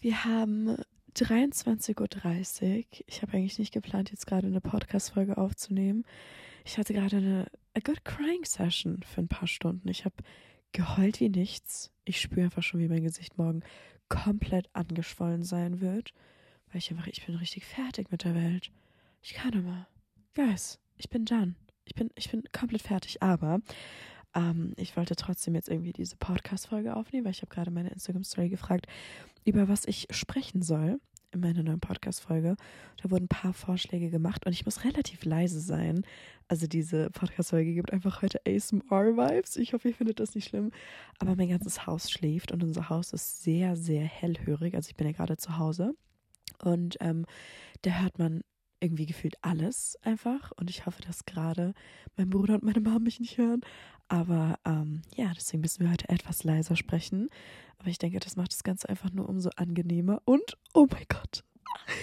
Wir haben 23.30 Uhr. Ich habe eigentlich nicht geplant, jetzt gerade eine Podcast-Folge aufzunehmen. Ich hatte gerade eine a good crying Session für ein paar Stunden. Ich habe geheult wie nichts. Ich spüre einfach schon, wie mein Gesicht morgen komplett angeschwollen sein wird. Weil ich einfach, ich bin richtig fertig mit der Welt. Ich kann immer. Guys, ich bin done. Ich bin, ich bin komplett fertig. Aber ähm, ich wollte trotzdem jetzt irgendwie diese Podcast-Folge aufnehmen, weil ich habe gerade meine Instagram-Story gefragt, über was ich sprechen soll in meiner neuen Podcast-Folge. Da wurden ein paar Vorschläge gemacht und ich muss relativ leise sein. Also diese Podcast-Folge gibt einfach heute ASMR-Vibes. Ich hoffe, ihr findet das nicht schlimm. Aber mein ganzes Haus schläft und unser Haus ist sehr, sehr hellhörig. Also ich bin ja gerade zu Hause. Und ähm, da hört man irgendwie gefühlt alles einfach. Und ich hoffe, dass gerade mein Bruder und meine Mama mich nicht hören. Aber ähm, ja, deswegen müssen wir heute etwas leiser sprechen. Aber ich denke, das macht das Ganze einfach nur umso angenehmer. Und, oh mein Gott,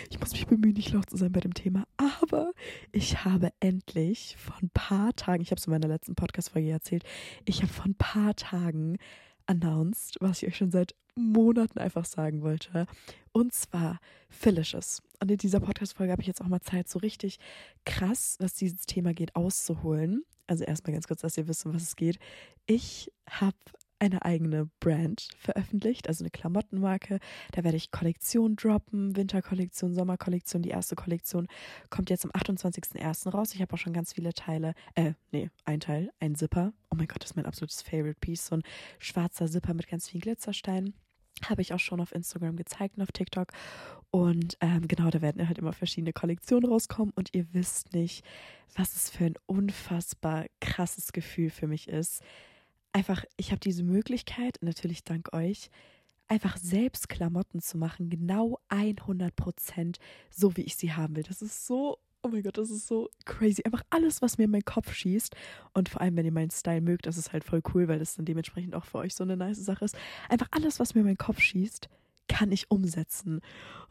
ich muss mich bemühen, nicht laut zu sein bei dem Thema. Aber ich habe endlich vor ein paar Tagen, ich habe es in meiner letzten Podcast-Folge erzählt, ich habe vor ein paar Tagen announced, was ich euch schon seit Monaten einfach sagen wollte. Und zwar Phyllisches. Und in dieser Podcast-Folge habe ich jetzt auch mal Zeit, so richtig krass, was dieses Thema geht, auszuholen. Also erstmal ganz kurz, dass ihr wisst, um was es geht. Ich habe eine eigene Brand veröffentlicht, also eine Klamottenmarke. Da werde ich Kollektion droppen, Winterkollektion, Sommerkollektion. Die erste Kollektion kommt jetzt am 28.01. raus. Ich habe auch schon ganz viele Teile, äh, nee, ein Teil, ein Zipper. Oh mein Gott, das ist mein absolutes Favorite Piece. So ein schwarzer Zipper mit ganz vielen Glitzersteinen. Habe ich auch schon auf Instagram gezeigt und auf TikTok. Und ähm, genau, da werden halt immer verschiedene Kollektionen rauskommen. Und ihr wisst nicht, was es für ein unfassbar krasses Gefühl für mich ist. Einfach, ich habe diese Möglichkeit, natürlich dank euch, einfach selbst Klamotten zu machen, genau 100 Prozent so, wie ich sie haben will. Das ist so oh mein Gott, das ist so crazy. Einfach alles, was mir in meinen Kopf schießt. Und vor allem, wenn ihr meinen Style mögt, das ist halt voll cool, weil das dann dementsprechend auch für euch so eine nice Sache ist. Einfach alles, was mir in meinen Kopf schießt, kann ich umsetzen.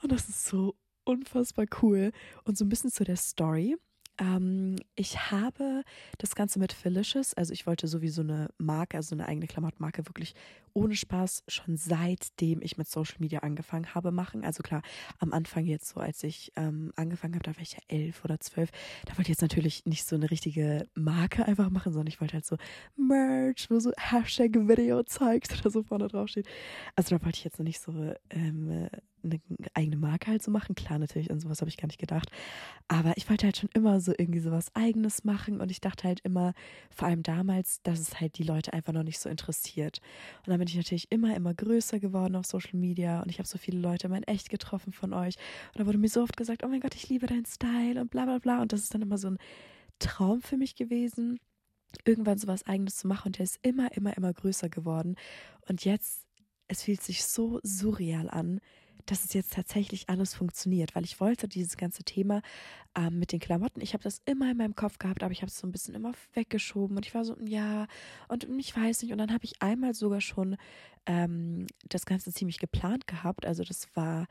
Und das ist so unfassbar cool. Und so ein bisschen zu der Story. Ähm, ich habe das Ganze mit Felicious, also ich wollte sowieso eine Marke, also eine eigene Klamottmarke, wirklich ohne Spaß schon seitdem ich mit Social Media angefangen habe machen. Also klar, am Anfang jetzt so, als ich ähm, angefangen habe, da war ich ja elf oder zwölf, da wollte ich jetzt natürlich nicht so eine richtige Marke einfach machen, sondern ich wollte halt so Merch, wo so Hashtag Video zeigst oder so vorne drauf steht. Also da wollte ich jetzt noch nicht so ähm, eine eigene Marke halt so machen. Klar, natürlich, an sowas habe ich gar nicht gedacht. Aber ich wollte halt schon immer so irgendwie sowas Eigenes machen und ich dachte halt immer, vor allem damals, dass es halt die Leute einfach noch nicht so interessiert. Und dann bin ich natürlich immer, immer größer geworden auf Social Media und ich habe so viele Leute immer in echt getroffen von euch. Und da wurde mir so oft gesagt, oh mein Gott, ich liebe deinen Style und bla bla bla. Und das ist dann immer so ein Traum für mich gewesen, irgendwann sowas Eigenes zu machen. Und der ist immer, immer, immer größer geworden. Und jetzt, es fühlt sich so surreal an, dass es jetzt tatsächlich alles funktioniert, weil ich wollte dieses ganze Thema ähm, mit den Klamotten, ich habe das immer in meinem Kopf gehabt, aber ich habe es so ein bisschen immer weggeschoben und ich war so, ja, und ich weiß nicht. Und dann habe ich einmal sogar schon ähm, das Ganze ziemlich geplant gehabt. Also das war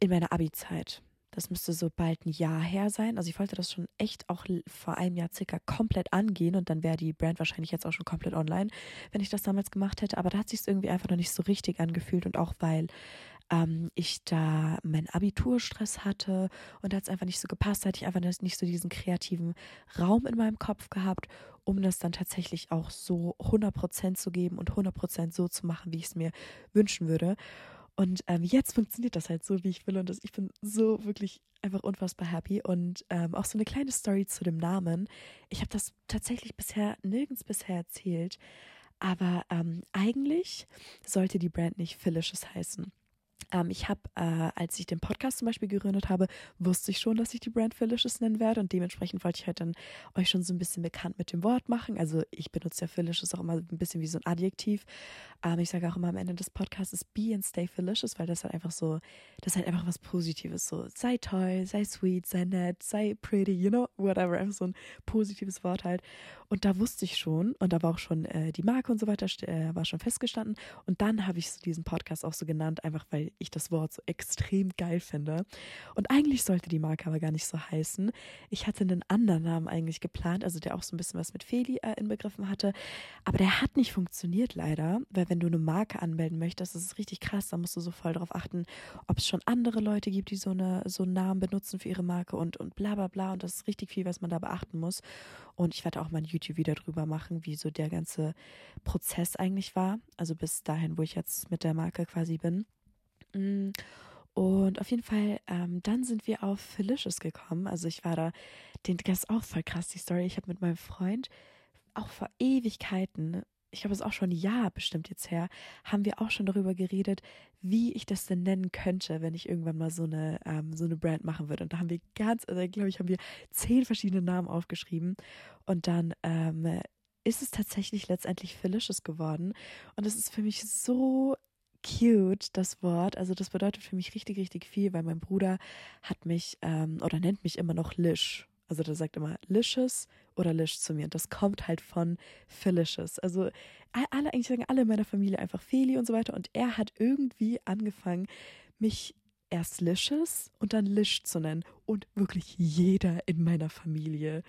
in meiner Abi-Zeit. Das müsste so bald ein Jahr her sein. Also ich wollte das schon echt auch vor einem Jahr circa komplett angehen und dann wäre die Brand wahrscheinlich jetzt auch schon komplett online, wenn ich das damals gemacht hätte. Aber da hat sich irgendwie einfach noch nicht so richtig angefühlt und auch weil ähm, ich da meinen Abiturstress hatte und da hat es einfach nicht so gepasst, hatte ich einfach nicht so diesen kreativen Raum in meinem Kopf gehabt, um das dann tatsächlich auch so 100% zu geben und 100% so zu machen, wie ich es mir wünschen würde. Und ähm, jetzt funktioniert das halt so, wie ich will. Und das, ich bin so wirklich einfach unfassbar happy. Und ähm, auch so eine kleine Story zu dem Namen. Ich habe das tatsächlich bisher nirgends bisher erzählt. Aber ähm, eigentlich sollte die Brand nicht Felicious heißen. Ähm, ich habe, äh, als ich den Podcast zum Beispiel gegründet habe, wusste ich schon, dass ich die Brand Felicious nennen werde und dementsprechend wollte ich halt dann euch schon so ein bisschen bekannt mit dem Wort machen. Also ich benutze ja Felicious auch immer ein bisschen wie so ein Adjektiv. Ähm, ich sage auch immer am Ende des Podcasts be and stay Felicious, weil das halt einfach so, das ist halt einfach was Positives. So sei toll, sei sweet, sei nett, sei pretty, you know, whatever. Einfach so ein positives Wort halt. Und da wusste ich schon, und da war auch schon äh, die Marke und so weiter, äh, war schon festgestanden. Und dann habe ich so diesen Podcast auch so genannt, einfach weil ich das Wort so extrem geil finde. Und eigentlich sollte die Marke aber gar nicht so heißen. Ich hatte einen anderen Namen eigentlich geplant, also der auch so ein bisschen was mit Feli äh, inbegriffen hatte. Aber der hat nicht funktioniert leider, weil wenn du eine Marke anmelden möchtest, das ist richtig krass, da musst du so voll darauf achten, ob es schon andere Leute gibt, die so, eine, so einen Namen benutzen für ihre Marke und, und bla bla bla. Und das ist richtig viel, was man da beachten muss. Und ich werde auch mal ein YouTube-Video drüber machen, wie so der ganze Prozess eigentlich war. Also bis dahin, wo ich jetzt mit der Marke quasi bin. Mm. Und auf jeden Fall, ähm, dann sind wir auf Felicious gekommen. Also ich war da, den, das ist auch voll krass, die Story. Ich habe mit meinem Freund auch vor Ewigkeiten, ich glaube, es ist auch schon ein Jahr bestimmt jetzt her, haben wir auch schon darüber geredet, wie ich das denn nennen könnte, wenn ich irgendwann mal so eine, ähm, so eine Brand machen würde. Und da haben wir ganz, also glaube ich, haben wir zehn verschiedene Namen aufgeschrieben. Und dann ähm, ist es tatsächlich letztendlich Felicious geworden. Und es ist für mich so cute, das Wort. Also das bedeutet für mich richtig, richtig viel, weil mein Bruder hat mich ähm, oder nennt mich immer noch Lish. Also der sagt immer Licious oder Lish zu mir. Und das kommt halt von Felicious. Also alle, eigentlich sagen alle in meiner Familie einfach Feli und so weiter. Und er hat irgendwie angefangen, mich erst Licious und dann Lish zu nennen. Und wirklich jeder in meiner Familie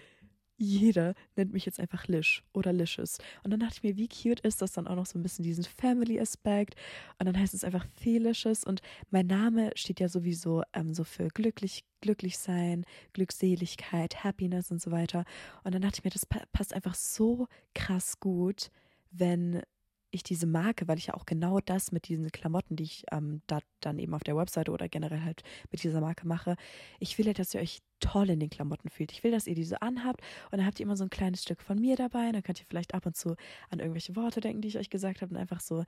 jeder nennt mich jetzt einfach Lish oder Licious. Und dann dachte ich mir, wie cute ist das dann auch noch so ein bisschen diesen Family-Aspekt. Und dann heißt es einfach Felicious. Und mein Name steht ja sowieso ähm, so für glücklich, glücklich sein, Glückseligkeit, Happiness und so weiter. Und dann dachte ich mir, das passt einfach so krass gut, wenn ich diese Marke, weil ich ja auch genau das mit diesen Klamotten, die ich ähm, da dann eben auf der Webseite oder generell halt mit dieser Marke mache, ich will ja, dass ihr euch toll in den Klamotten fühlt. Ich will, dass ihr diese anhabt und dann habt ihr immer so ein kleines Stück von mir dabei. Und dann könnt ihr vielleicht ab und zu an irgendwelche Worte denken, die ich euch gesagt habe und einfach so,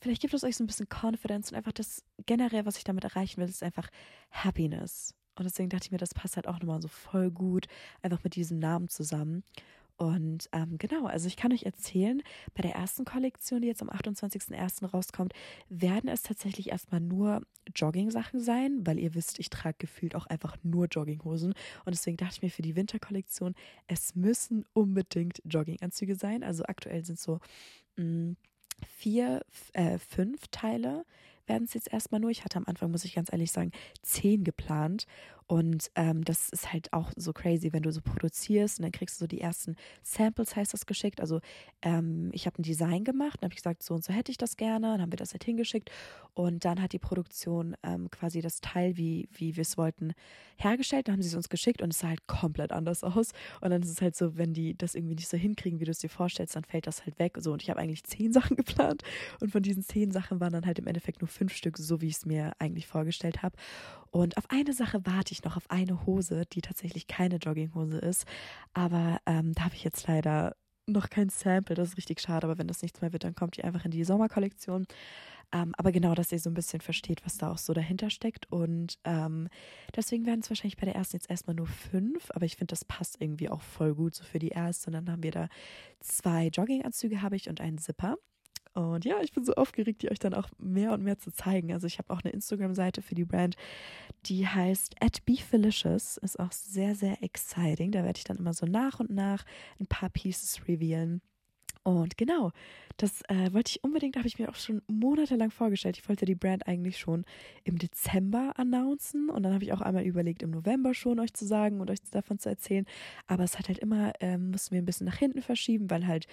vielleicht gibt es euch so ein bisschen Confidence und einfach das generell, was ich damit erreichen will, ist einfach Happiness. Und deswegen dachte ich mir, das passt halt auch nochmal so voll gut einfach mit diesem Namen zusammen. Und ähm, genau, also ich kann euch erzählen, bei der ersten Kollektion, die jetzt am 28.01. rauskommt, werden es tatsächlich erstmal nur Jogging-Sachen sein, weil ihr wisst, ich trage gefühlt auch einfach nur Jogginghosen. Und deswegen dachte ich mir für die Winterkollektion, es müssen unbedingt Jogginganzüge sein. Also aktuell sind so mh, mm, vier, äh, fünf Teile werden es jetzt erstmal nur. Ich hatte am Anfang, muss ich ganz ehrlich sagen, zehn geplant. Und ähm, das ist halt auch so crazy, wenn du so produzierst und dann kriegst du so die ersten Samples, heißt das, geschickt. Also ähm, ich habe ein Design gemacht und habe gesagt, so und so hätte ich das gerne. Dann haben wir das halt hingeschickt und dann hat die Produktion ähm, quasi das Teil, wie, wie wir es wollten, hergestellt. Dann haben sie es uns geschickt und es sah halt komplett anders aus. Und dann ist es halt so, wenn die das irgendwie nicht so hinkriegen, wie du es dir vorstellst, dann fällt das halt weg. So und ich habe eigentlich zehn Sachen geplant und von diesen zehn Sachen waren dann halt im Endeffekt nur fünf Stück, so wie ich es mir eigentlich vorgestellt habe. Und auf eine Sache warte ich noch, auf eine Hose, die tatsächlich keine Jogginghose ist. Aber ähm, da habe ich jetzt leider noch kein Sample. Das ist richtig schade. Aber wenn das nichts mehr wird, dann kommt die einfach in die Sommerkollektion. Ähm, aber genau, dass ihr so ein bisschen versteht, was da auch so dahinter steckt. Und ähm, deswegen werden es wahrscheinlich bei der ersten jetzt erstmal nur fünf. Aber ich finde, das passt irgendwie auch voll gut so für die erste. Und dann haben wir da zwei Jogginganzüge habe ich und einen Zipper. Und ja, ich bin so aufgeregt, die euch dann auch mehr und mehr zu zeigen. Also ich habe auch eine Instagram-Seite für die Brand, die heißt at BeFelicious. Ist auch sehr, sehr exciting. Da werde ich dann immer so nach und nach ein paar Pieces revealen. Und genau, das äh, wollte ich unbedingt, habe ich mir auch schon monatelang vorgestellt. Ich wollte die Brand eigentlich schon im Dezember announcen und dann habe ich auch einmal überlegt, im November schon euch zu sagen und euch davon zu erzählen. Aber es hat halt immer, ähm, mussten wir ein bisschen nach hinten verschieben, weil halt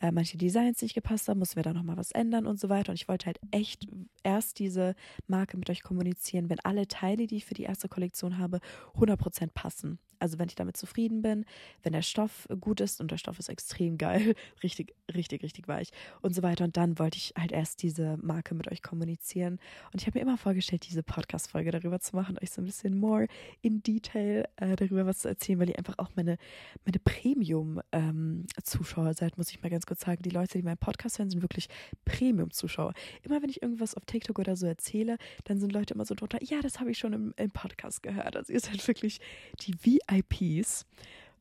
äh, manche Designs nicht gepasst haben, mussten wir da nochmal was ändern und so weiter. Und ich wollte halt echt erst diese Marke mit euch kommunizieren, wenn alle Teile, die ich für die erste Kollektion habe, 100% passen. Also wenn ich damit zufrieden bin, wenn der Stoff gut ist und der Stoff ist extrem geil, richtig, richtig, richtig weich und so weiter. Und dann wollte ich halt erst diese Marke mit euch kommunizieren. Und ich habe mir immer vorgestellt, diese Podcast-Folge darüber zu machen, euch so ein bisschen more in Detail äh, darüber was zu erzählen, weil ihr einfach auch meine, meine Premium-Zuschauer ähm, seid, muss ich mal ganz kurz sagen. Die Leute, die meinen Podcast hören, sind wirklich Premium-Zuschauer. Immer wenn ich irgendwas auf TikTok oder so erzähle, dann sind Leute immer so drunter, ja, das habe ich schon im, im Podcast gehört. Also ihr seid wirklich die VIP IPs.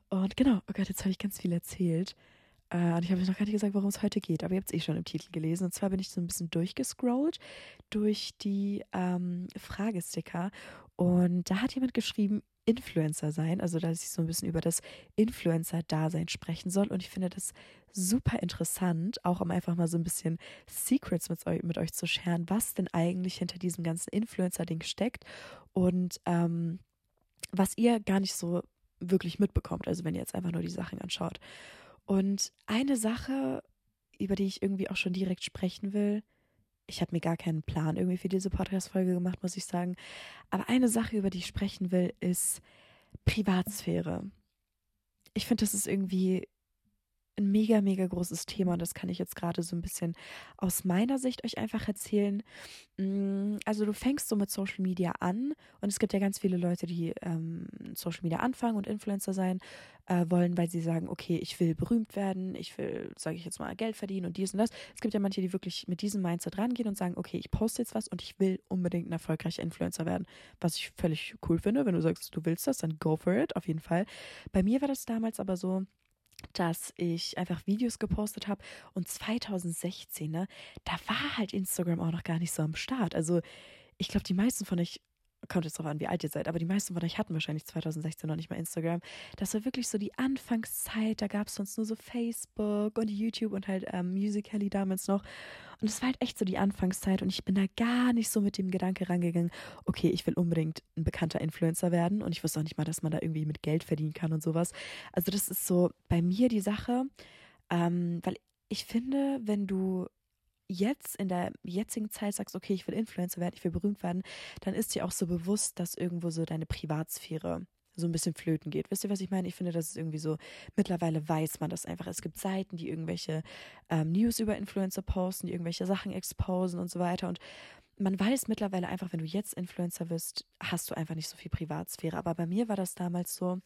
Und genau, oh Gott, jetzt habe ich ganz viel erzählt. Äh, und ich habe euch noch gar nicht gesagt, worum es heute geht, aber ihr habt es eh schon im Titel gelesen. Und zwar bin ich so ein bisschen durchgescrollt durch die ähm, Fragesticker. Und da hat jemand geschrieben, Influencer sein, also dass ich so ein bisschen über das Influencer-Dasein sprechen soll. Und ich finde das super interessant, auch um einfach mal so ein bisschen Secrets mit euch, mit euch zu scheren, was denn eigentlich hinter diesem ganzen Influencer-Ding steckt und ähm, was ihr gar nicht so wirklich mitbekommt, also wenn ihr jetzt einfach nur die Sachen anschaut. Und eine Sache, über die ich irgendwie auch schon direkt sprechen will, ich habe mir gar keinen Plan irgendwie für diese Podcast-Folge gemacht, muss ich sagen. Aber eine Sache, über die ich sprechen will, ist Privatsphäre. Ich finde, das ist irgendwie ein mega, mega großes Thema und das kann ich jetzt gerade so ein bisschen aus meiner Sicht euch einfach erzählen. Mm, also du fängst so mit Social Media an und es gibt ja ganz viele Leute, die ähm, Social Media anfangen und Influencer sein äh, wollen, weil sie sagen, okay, ich will berühmt werden, ich will, sage ich jetzt mal, Geld verdienen und dies und das. Es gibt ja manche, die wirklich mit diesem Mindset rangehen und sagen, okay, ich poste jetzt was und ich will unbedingt ein erfolgreicher Influencer werden, was ich völlig cool finde. Wenn du sagst, du willst das, dann go for it, auf jeden Fall. Bei mir war das damals aber so, dass ich einfach Videos gepostet habe und 2016, ne, da war halt Instagram auch noch gar nicht so am Start. Also ich glaube, die meisten von euch kommt jetzt drauf an, wie alt ihr seid, aber die meisten von euch hatten wahrscheinlich 2016 noch nicht mal Instagram. Das war wirklich so die Anfangszeit, da gab es sonst nur so Facebook und YouTube und halt ähm, Musical.ly damals noch. Und es war halt echt so die Anfangszeit und ich bin da gar nicht so mit dem Gedanke rangegangen, okay, ich will unbedingt ein bekannter Influencer werden und ich wusste auch nicht mal, dass man da irgendwie mit Geld verdienen kann und sowas. Also das ist so bei mir die Sache, ähm, weil ich finde, wenn du jetzt in der jetzigen Zeit sagst, okay, ich will Influencer werden, ich will berühmt werden, dann ist dir auch so bewusst, dass irgendwo so deine Privatsphäre so ein bisschen flöten geht. Wisst ihr, was ich meine? Ich finde, das ist irgendwie so, mittlerweile weiß man das einfach. Es gibt Seiten, die irgendwelche ähm, News über Influencer posten, die irgendwelche Sachen exposen und so weiter. Und man weiß mittlerweile einfach, wenn du jetzt Influencer wirst, hast du einfach nicht so viel Privatsphäre. Aber bei mir war das damals so,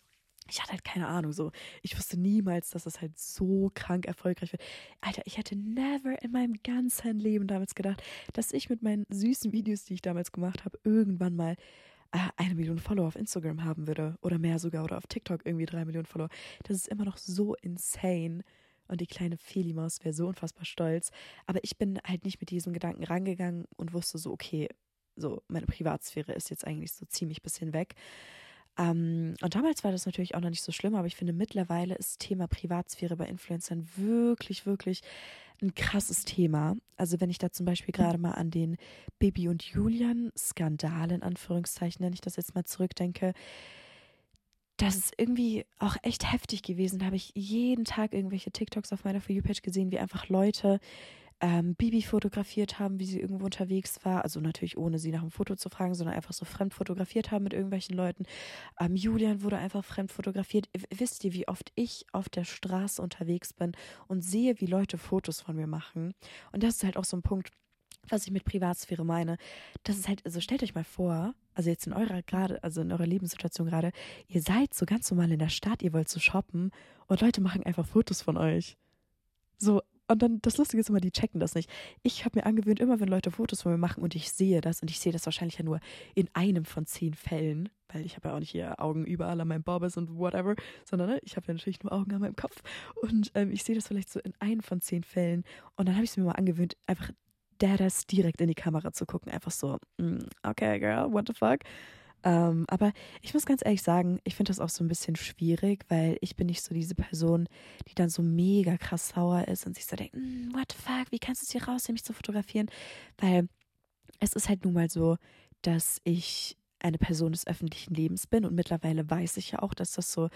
ich hatte halt keine Ahnung, so. Ich wusste niemals, dass das halt so krank erfolgreich wird. Alter, ich hätte never in meinem ganzen Leben damals gedacht, dass ich mit meinen süßen Videos, die ich damals gemacht habe, irgendwann mal äh, eine Million Follower auf Instagram haben würde. Oder mehr sogar. Oder auf TikTok irgendwie drei Millionen Follower. Das ist immer noch so insane. Und die kleine Felimaus wäre so unfassbar stolz. Aber ich bin halt nicht mit diesem Gedanken rangegangen und wusste so, okay, so, meine Privatsphäre ist jetzt eigentlich so ziemlich bisschen weg. Ähm, und damals war das natürlich auch noch nicht so schlimm, aber ich finde, mittlerweile ist Thema Privatsphäre bei Influencern wirklich, wirklich ein krasses Thema. Also wenn ich da zum Beispiel gerade mal an den Bibi und Julian-Skandal in Anführungszeichen, wenn ich das jetzt mal zurückdenke, das ist irgendwie auch echt heftig gewesen. Da habe ich jeden Tag irgendwelche TikToks auf meiner For You-Page gesehen, wie einfach Leute ähm, Bibi fotografiert haben, wie sie irgendwo unterwegs war. Also natürlich ohne sie nach einem Foto zu fragen, sondern einfach so fremd fotografiert haben mit irgendwelchen Leuten. Ähm, Julian wurde einfach fremd fotografiert. Wisst ihr, wie oft ich auf der Straße unterwegs bin und sehe, wie Leute Fotos von mir machen? Und das ist halt auch so ein Punkt, was ich mit Privatsphäre meine. Das ist halt, also stellt euch mal vor, also jetzt in eurer gerade, also in eurer Lebenssituation gerade, ihr seid so ganz normal in der Stadt, ihr wollt so shoppen und Leute machen einfach Fotos von euch. So, und dann, das Lustige ist immer, die checken das nicht. Ich habe mir angewöhnt, immer wenn Leute Fotos von mir machen und ich sehe das, und ich sehe das wahrscheinlich ja nur in einem von zehn Fällen, weil ich habe ja auch nicht hier Augen überall an meinem Bobbes und whatever, sondern ne, ich habe ja natürlich nur Augen an meinem Kopf. Und ähm, ich sehe das vielleicht so in einem von zehn Fällen. Und dann habe ich es mir mal angewöhnt, einfach der das direkt in die Kamera zu gucken. Einfach so, mm, okay, girl, what the fuck? Ähm, aber ich muss ganz ehrlich sagen, ich finde das auch so ein bisschen schwierig, weil ich bin nicht so diese Person, die dann so mega krass sauer ist und sich so denkt, mm, what the fuck, wie kannst du es hier raus, mich zu fotografieren? Weil es ist halt nun mal so, dass ich eine Person des öffentlichen Lebens bin und mittlerweile weiß ich ja auch, dass das so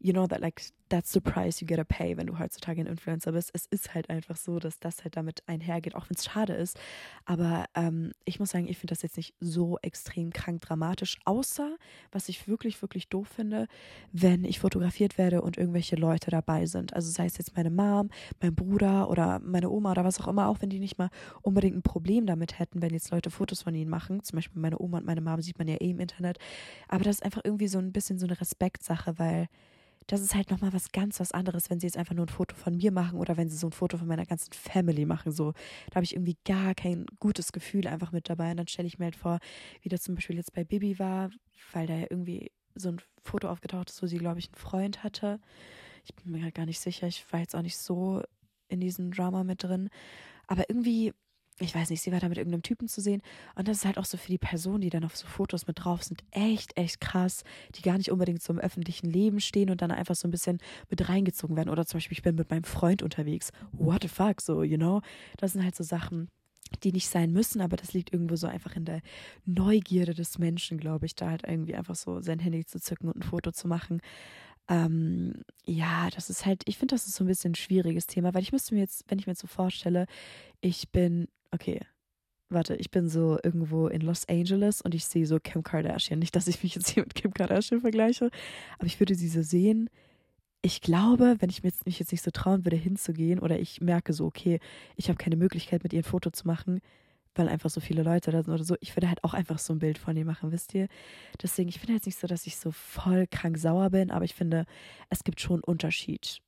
you know that like that's the price you gotta pay, wenn du heutzutage ein Influencer bist. Es ist halt einfach so, dass das halt damit einhergeht, auch wenn es schade ist. Aber ähm, ich muss sagen, ich finde das jetzt nicht so extrem krank dramatisch, außer was ich wirklich, wirklich doof finde, wenn ich fotografiert werde und irgendwelche Leute dabei sind. Also sei es jetzt meine Mom, mein Bruder oder meine Oma oder was auch immer, auch wenn die nicht mal unbedingt ein Problem damit hätten, wenn jetzt Leute Fotos von ihnen machen. Zum Beispiel meine Oma und meine Mom sieht man ja eh im Internet. Aber das ist einfach irgendwie so ein bisschen so eine Respektsache, weil das ist halt nochmal was ganz was anderes, wenn sie jetzt einfach nur ein Foto von mir machen oder wenn sie so ein Foto von meiner ganzen Family machen. So, da habe ich irgendwie gar kein gutes Gefühl einfach mit dabei. Und dann stelle ich mir halt vor, wie das zum Beispiel jetzt bei Bibi war, weil da ja irgendwie so ein Foto aufgetaucht ist, wo sie, glaube ich, einen Freund hatte. Ich bin mir gar nicht sicher. Ich war jetzt auch nicht so in diesem Drama mit drin. Aber irgendwie ich weiß nicht, sie war da mit irgendeinem Typen zu sehen. Und das ist halt auch so für die Personen, die dann auf so Fotos mit drauf sind, echt, echt krass, die gar nicht unbedingt so im öffentlichen Leben stehen und dann einfach so ein bisschen mit reingezogen werden. Oder zum Beispiel, ich bin mit meinem Freund unterwegs. What the fuck, so, you know? Das sind halt so Sachen, die nicht sein müssen, aber das liegt irgendwo so einfach in der Neugierde des Menschen, glaube ich, da halt irgendwie einfach so sein Handy zu zücken und ein Foto zu machen. Ähm, ja, das ist halt, ich finde, das ist so ein bisschen ein schwieriges Thema, weil ich müsste mir jetzt, wenn ich mir jetzt so vorstelle, ich bin, okay, warte, ich bin so irgendwo in Los Angeles und ich sehe so Kim Kardashian. Nicht, dass ich mich jetzt hier mit Kim Kardashian vergleiche, aber ich würde sie so sehen. Ich glaube, wenn ich mich jetzt nicht so trauen würde, hinzugehen oder ich merke so, okay, ich habe keine Möglichkeit, mit ihr ein Foto zu machen, weil einfach so viele Leute da sind oder so. Ich würde halt auch einfach so ein Bild von ihr machen, wisst ihr? Deswegen, ich finde jetzt nicht so, dass ich so voll krank sauer bin, aber ich finde, es gibt schon einen Unterschied,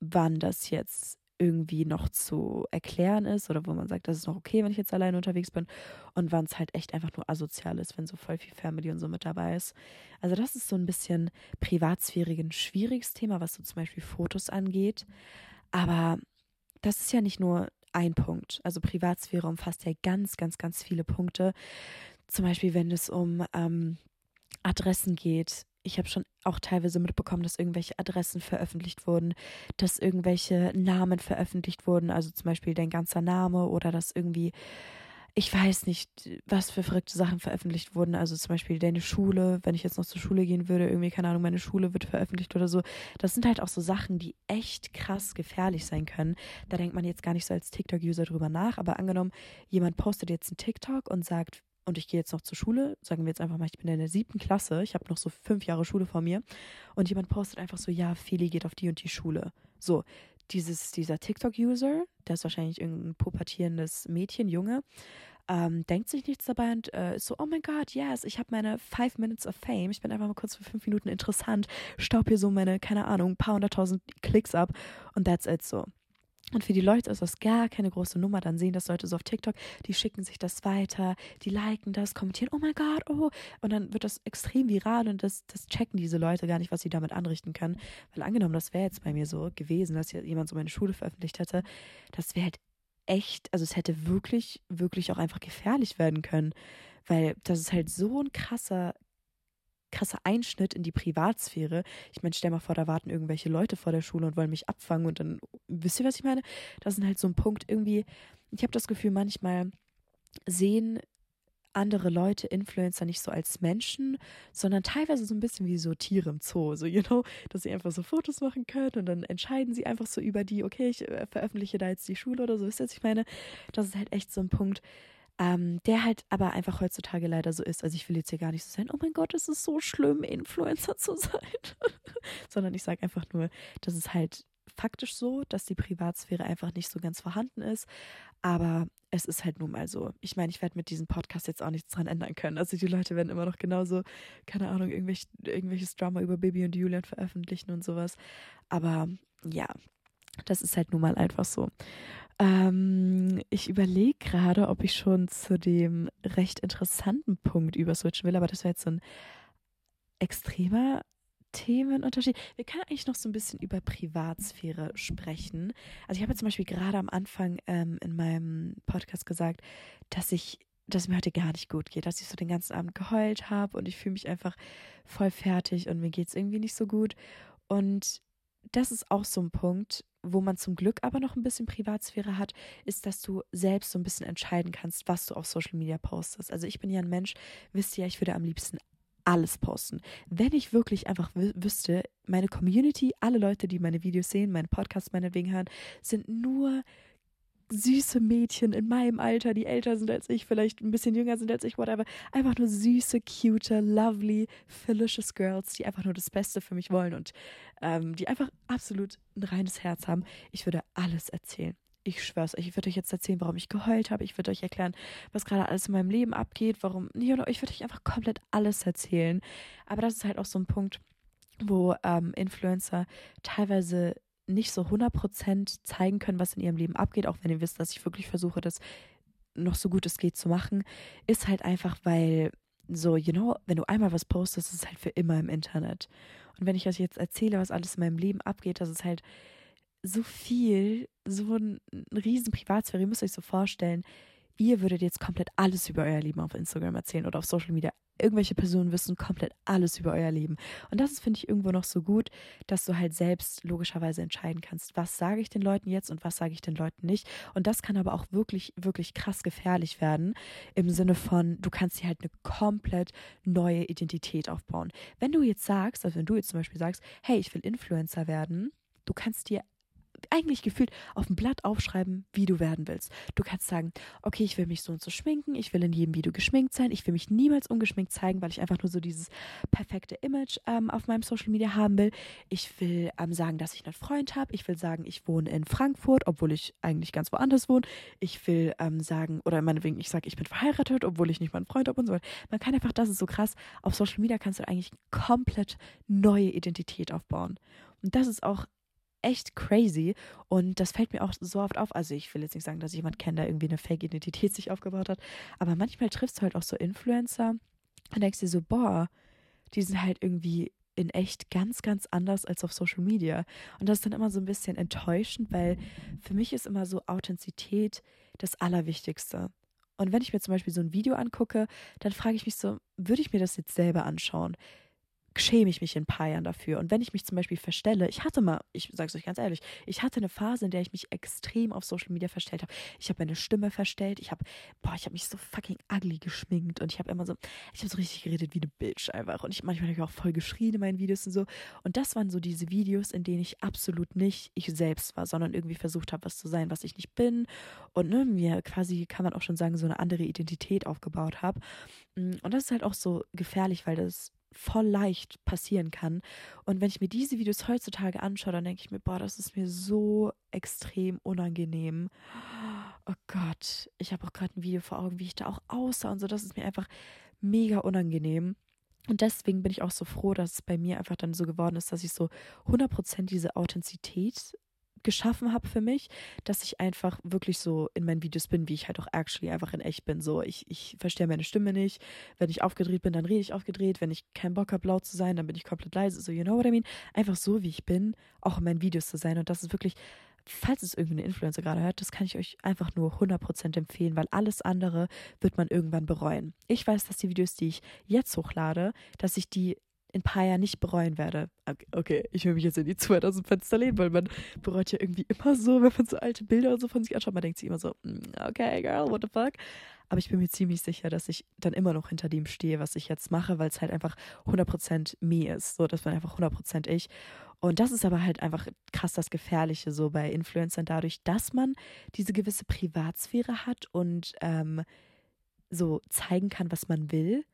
wann das jetzt irgendwie noch zu erklären ist oder wo man sagt, das ist noch okay, wenn ich jetzt alleine unterwegs bin und wann es halt echt einfach nur asozial ist, wenn so voll viel Family und so mit dabei ist. Also das ist so ein bisschen privatsphärig ein schwieriges Thema, was so zum Beispiel Fotos angeht. Aber das ist ja nicht nur ein Punkt. Also Privatsphäre umfasst ja ganz, ganz, ganz viele Punkte. Zum Beispiel, wenn es um ähm, Adressen geht. Ich habe schon auch teilweise mitbekommen, dass irgendwelche Adressen veröffentlicht wurden, dass irgendwelche Namen veröffentlicht wurden, also zum Beispiel dein ganzer Name oder dass irgendwie ich weiß nicht, was für verrückte Sachen veröffentlicht wurden. Also zum Beispiel deine Schule, wenn ich jetzt noch zur Schule gehen würde, irgendwie, keine Ahnung, meine Schule wird veröffentlicht oder so. Das sind halt auch so Sachen, die echt krass gefährlich sein können. Da denkt man jetzt gar nicht so als TikTok-User drüber nach, aber angenommen, jemand postet jetzt einen TikTok und sagt, und ich gehe jetzt noch zur Schule, sagen wir jetzt einfach mal, ich bin in der siebten Klasse, ich habe noch so fünf Jahre Schule vor mir und jemand postet einfach so, ja, Feli geht auf die und die Schule. So, dieses, dieser TikTok-User, der ist wahrscheinlich irgendein pubertierendes Mädchen, Junge, ähm, denkt sich nichts dabei und äh, ist so, oh mein Gott, yes, ich habe meine Five Minutes of Fame. Ich bin einfach mal kurz für fünf Minuten interessant, staub hier so meine, keine Ahnung, paar hunderttausend Klicks ab und that's it so. Und für die Leute ist das gar keine große Nummer. Dann sehen das Leute so auf TikTok, die schicken sich das weiter, die liken das, kommentieren, oh mein Gott, oh. Und dann wird das extrem viral und das, das checken diese Leute gar nicht, was sie damit anrichten können. Weil angenommen, das wäre jetzt bei mir so gewesen, dass jemand so meine Schule veröffentlicht hätte, das wäre halt echt, also es hätte wirklich, wirklich auch einfach gefährlich werden können, weil das ist halt so ein krasser, krasser Einschnitt in die Privatsphäre. Ich meine, stell mal vor, da warten irgendwelche Leute vor der Schule und wollen mich abfangen und dann, wisst ihr, was ich meine? Das ist halt so ein Punkt irgendwie, ich habe das Gefühl, manchmal sehen andere Leute, Influencer, nicht so als Menschen, sondern teilweise so ein bisschen wie so Tiere im Zoo. So, you know, dass sie einfach so Fotos machen können und dann entscheiden sie einfach so über die, okay, ich äh, veröffentliche da jetzt die Schule oder so. Wisst ihr, was ich meine? Das ist halt echt so ein Punkt, ähm, der halt aber einfach heutzutage leider so ist. Also ich will jetzt hier gar nicht so sein, oh mein Gott, es ist so schlimm, Influencer zu sein. sondern ich sage einfach nur, dass es halt faktisch so, dass die Privatsphäre einfach nicht so ganz vorhanden ist. Aber es ist halt nun mal so. Ich meine, ich werde mit diesem Podcast jetzt auch nichts dran ändern können. Also die Leute werden immer noch genauso, keine Ahnung, irgendwelch, irgendwelches Drama über Baby und Julian veröffentlichen und sowas. Aber ja, das ist halt nun mal einfach so. Ähm, ich überlege gerade, ob ich schon zu dem recht interessanten Punkt überswitchen will, aber das wäre jetzt so ein extremer Themenunterschied. Wir können eigentlich noch so ein bisschen über Privatsphäre sprechen. Also ich habe zum Beispiel gerade am Anfang ähm, in meinem Podcast gesagt, dass ich, dass mir heute gar nicht gut geht, dass ich so den ganzen Abend geheult habe und ich fühle mich einfach voll fertig und mir geht es irgendwie nicht so gut. Und das ist auch so ein Punkt, wo man zum Glück aber noch ein bisschen Privatsphäre hat, ist, dass du selbst so ein bisschen entscheiden kannst, was du auf Social Media postest. Also ich bin ja ein Mensch, wisst ihr, ich würde am liebsten alles posten. Wenn ich wirklich einfach wüsste, meine Community, alle Leute, die meine Videos sehen, meine Podcasts meinetwegen hören, sind nur süße Mädchen in meinem Alter, die älter sind als ich, vielleicht ein bisschen jünger sind als ich, whatever. Einfach nur süße, cute, lovely, delicious Girls, die einfach nur das Beste für mich wollen und ähm, die einfach absolut ein reines Herz haben. Ich würde alles erzählen. Ich schwör's euch, ich würde euch jetzt erzählen, warum ich geheult habe. Ich würde euch erklären, was gerade alles in meinem Leben abgeht, warum. Ich würde euch einfach komplett alles erzählen. Aber das ist halt auch so ein Punkt, wo ähm, Influencer teilweise nicht so 100% zeigen können, was in ihrem Leben abgeht, auch wenn ihr wisst, dass ich wirklich versuche, das noch so gut es geht zu machen, ist halt einfach, weil so, you know, wenn du einmal was postest, ist es halt für immer im Internet. Und wenn ich euch jetzt erzähle, was alles in meinem Leben abgeht, das ist halt so viel, so ein, riesen Privatsphäre. Ihr müsst euch so vorstellen, ihr würdet jetzt komplett alles über euer Leben auf Instagram erzählen oder auf Social Media. Irgendwelche Personen wissen komplett alles über euer Leben. Und das finde ich irgendwo noch so gut, dass du halt selbst logischerweise entscheiden kannst, was sage ich den Leuten jetzt und was sage ich den Leuten nicht. Und das kann aber auch wirklich, wirklich krass gefährlich werden. Im Sinne von, du kannst dir halt eine komplett neue Identität aufbauen. Wenn du jetzt sagst, also wenn du jetzt zum Beispiel sagst, hey, ich will Influencer werden, du kannst dir eigentlich gefühlt auf dem Blatt aufschreiben, wie du werden willst. Du kannst sagen, okay, ich will mich so und so schminken, ich will in jedem Video geschminkt sein, ich will mich niemals ungeschminkt zeigen, weil ich einfach nur so dieses perfekte Image ähm, auf meinem Social Media haben will. Ich will ähm, sagen, dass ich einen Freund habe. Ich will sagen, ich wohne in Frankfurt, obwohl ich eigentlich ganz woanders wohne. Ich will ähm, sagen, oder meinetwegen, ich sage, ich bin verheiratet, obwohl ich nicht meinen Freund habe und so weiter. Man kann einfach, das ist so krass, auf Social Media kannst du eigentlich komplett neue Identität aufbauen. Und das ist auch echt crazy. Und das fällt mir auch so oft auf. Also ich will jetzt nicht sagen, dass ich jemand kenne, der irgendwie eine Fake-Identität sich aufgebaut hat. Aber manchmal triffst du halt auch so Influencer und denkst dir so, boah, die sind halt irgendwie in echt ganz, ganz anders als auf Social Media. Und das ist dann immer so ein bisschen enttäuschend, weil für mich ist immer so Authentizität das Allerwichtigste. Und wenn ich mir zum Beispiel so ein Video angucke, dann frage ich mich so, würde ich mir das jetzt selber anschauen? Schäme ich mich in ein paar Jahren dafür. Und wenn ich mich zum Beispiel verstelle, ich hatte mal, ich sage es euch ganz ehrlich, ich hatte eine Phase, in der ich mich extrem auf Social Media verstellt habe. Ich habe meine Stimme verstellt, ich habe, boah, ich habe mich so fucking ugly geschminkt und ich habe immer so, ich habe so richtig geredet wie eine Bitch einfach. Und ich manchmal habe ich auch voll geschrien in meinen Videos und so. Und das waren so diese Videos, in denen ich absolut nicht ich selbst war, sondern irgendwie versucht habe, was zu sein, was ich nicht bin. Und ne, mir quasi, kann man auch schon sagen, so eine andere Identität aufgebaut habe. Und das ist halt auch so gefährlich, weil das voll leicht passieren kann. Und wenn ich mir diese Videos heutzutage anschaue, dann denke ich mir, boah, das ist mir so extrem unangenehm. Oh Gott, ich habe auch gerade ein Video vor Augen, wie ich da auch aussah und so. Das ist mir einfach mega unangenehm. Und deswegen bin ich auch so froh, dass es bei mir einfach dann so geworden ist, dass ich so 100% diese Authentizität geschaffen habe für mich, dass ich einfach wirklich so in meinen Videos bin, wie ich halt auch actually einfach in echt bin. So, ich, ich verstehe meine Stimme nicht. Wenn ich aufgedreht bin, dann rede ich aufgedreht. Wenn ich keinen Bock habe, laut zu sein, dann bin ich komplett leise. So, you know what I mean? Einfach so, wie ich bin, auch in meinen Videos zu sein. Und das ist wirklich, falls es irgendeine Influencer gerade hört, das kann ich euch einfach nur 100% empfehlen, weil alles andere wird man irgendwann bereuen. Ich weiß, dass die Videos, die ich jetzt hochlade, dass ich die in ein paar Jahren nicht bereuen werde. Okay, ich will mich jetzt in die 2000 Fenster leben, weil man bereut ja irgendwie immer so, wenn man so alte Bilder und so von sich anschaut. Man denkt sich immer so, mm, okay, girl, what the fuck? Aber ich bin mir ziemlich sicher, dass ich dann immer noch hinter dem stehe, was ich jetzt mache, weil es halt einfach 100% me ist. So, das war einfach 100% ich. Und das ist aber halt einfach krass das Gefährliche so bei Influencern, dadurch, dass man diese gewisse Privatsphäre hat und ähm, so zeigen kann, was man will,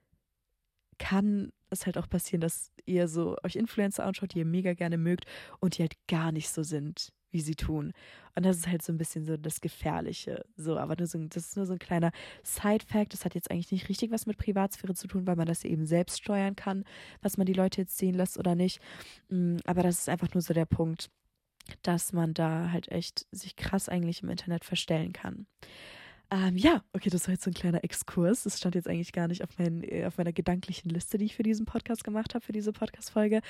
kann es halt auch passieren, dass ihr so euch Influencer anschaut, die ihr mega gerne mögt und die halt gar nicht so sind, wie sie tun. Und das ist halt so ein bisschen so das Gefährliche. So, aber nur so, das ist nur so ein kleiner Side-Fact. Das hat jetzt eigentlich nicht richtig was mit Privatsphäre zu tun, weil man das eben selbst steuern kann, was man die Leute jetzt sehen lässt oder nicht. Mm, aber das ist einfach nur so der Punkt, dass man da halt echt sich krass eigentlich im Internet verstellen kann. Ähm, ja, okay, das war jetzt so ein kleiner Exkurs. Das stand jetzt eigentlich gar nicht auf, mein, äh, auf meiner gedanklichen Liste, die ich für diesen Podcast gemacht habe, für diese Podcast-Folge.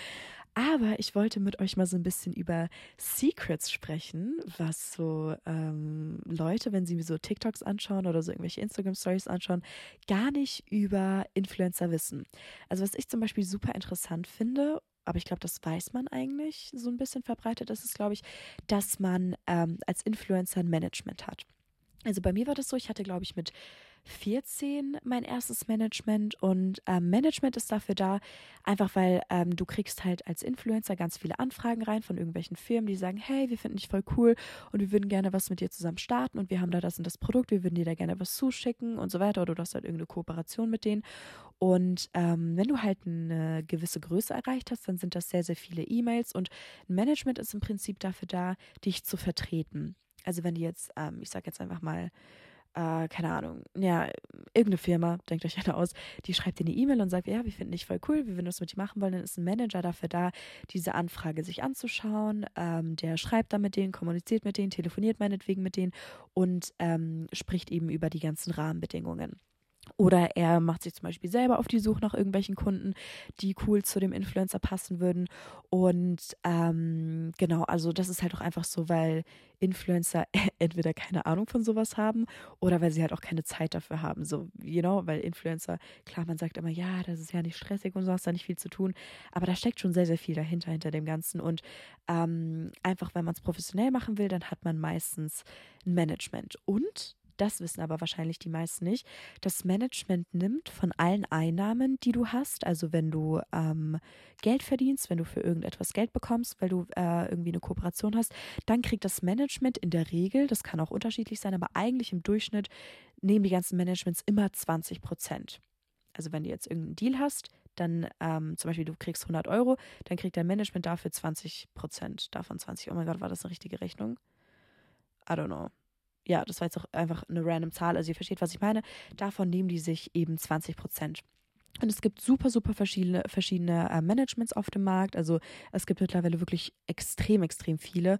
Aber ich wollte mit euch mal so ein bisschen über Secrets sprechen, was so ähm, Leute, wenn sie mir so TikToks anschauen oder so irgendwelche Instagram-Stories anschauen, gar nicht über Influencer wissen. Also was ich zum Beispiel super interessant finde aber ich glaube, das weiß man eigentlich so ein bisschen verbreitet ist es, glaube ich, dass man ähm, als Influencer ein Management hat. Also bei mir war das so, ich hatte, glaube ich, mit 14 mein erstes Management und ähm, Management ist dafür da, einfach weil ähm, du kriegst halt als Influencer ganz viele Anfragen rein von irgendwelchen Firmen, die sagen, hey, wir finden dich voll cool und wir würden gerne was mit dir zusammen starten und wir haben da das und das Produkt, wir würden dir da gerne was zuschicken und so weiter oder du hast halt irgendeine Kooperation mit denen und ähm, wenn du halt eine gewisse Größe erreicht hast, dann sind das sehr, sehr viele E-Mails und Management ist im Prinzip dafür da, dich zu vertreten. Also wenn die jetzt, ähm, ich sag jetzt einfach mal, äh, keine Ahnung, ja, irgendeine Firma, denkt euch einer aus, die schreibt dir eine E-Mail und sagt, ja, wir finden dich voll cool, wir würden das mit dir machen wollen, dann ist ein Manager dafür da, diese Anfrage sich anzuschauen, ähm, der schreibt dann mit denen, kommuniziert mit denen, telefoniert meinetwegen mit denen und ähm, spricht eben über die ganzen Rahmenbedingungen. Oder er macht sich zum Beispiel selber auf die Suche nach irgendwelchen Kunden, die cool zu dem Influencer passen würden. Und ähm, genau, also das ist halt auch einfach so, weil Influencer entweder keine Ahnung von sowas haben oder weil sie halt auch keine Zeit dafür haben. So, you know, weil Influencer, klar, man sagt immer, ja, das ist ja nicht stressig und so hast da nicht viel zu tun. Aber da steckt schon sehr, sehr viel dahinter, hinter dem Ganzen. Und ähm, einfach, wenn man es professionell machen will, dann hat man meistens ein Management. Und das wissen aber wahrscheinlich die meisten nicht, das Management nimmt von allen Einnahmen, die du hast, also wenn du ähm, Geld verdienst, wenn du für irgendetwas Geld bekommst, weil du äh, irgendwie eine Kooperation hast, dann kriegt das Management in der Regel, das kann auch unterschiedlich sein, aber eigentlich im Durchschnitt nehmen die ganzen Managements immer 20 Prozent. Also wenn du jetzt irgendeinen Deal hast, dann ähm, zum Beispiel du kriegst 100 Euro, dann kriegt dein Management dafür 20 Prozent davon 20. Oh mein Gott, war das eine richtige Rechnung? I don't know ja, das war jetzt auch einfach eine random Zahl, also ihr versteht, was ich meine. Davon nehmen die sich eben 20 Prozent. Und es gibt super, super verschiedene, verschiedene äh, Managements auf dem Markt. Also es gibt mittlerweile wirklich extrem, extrem viele.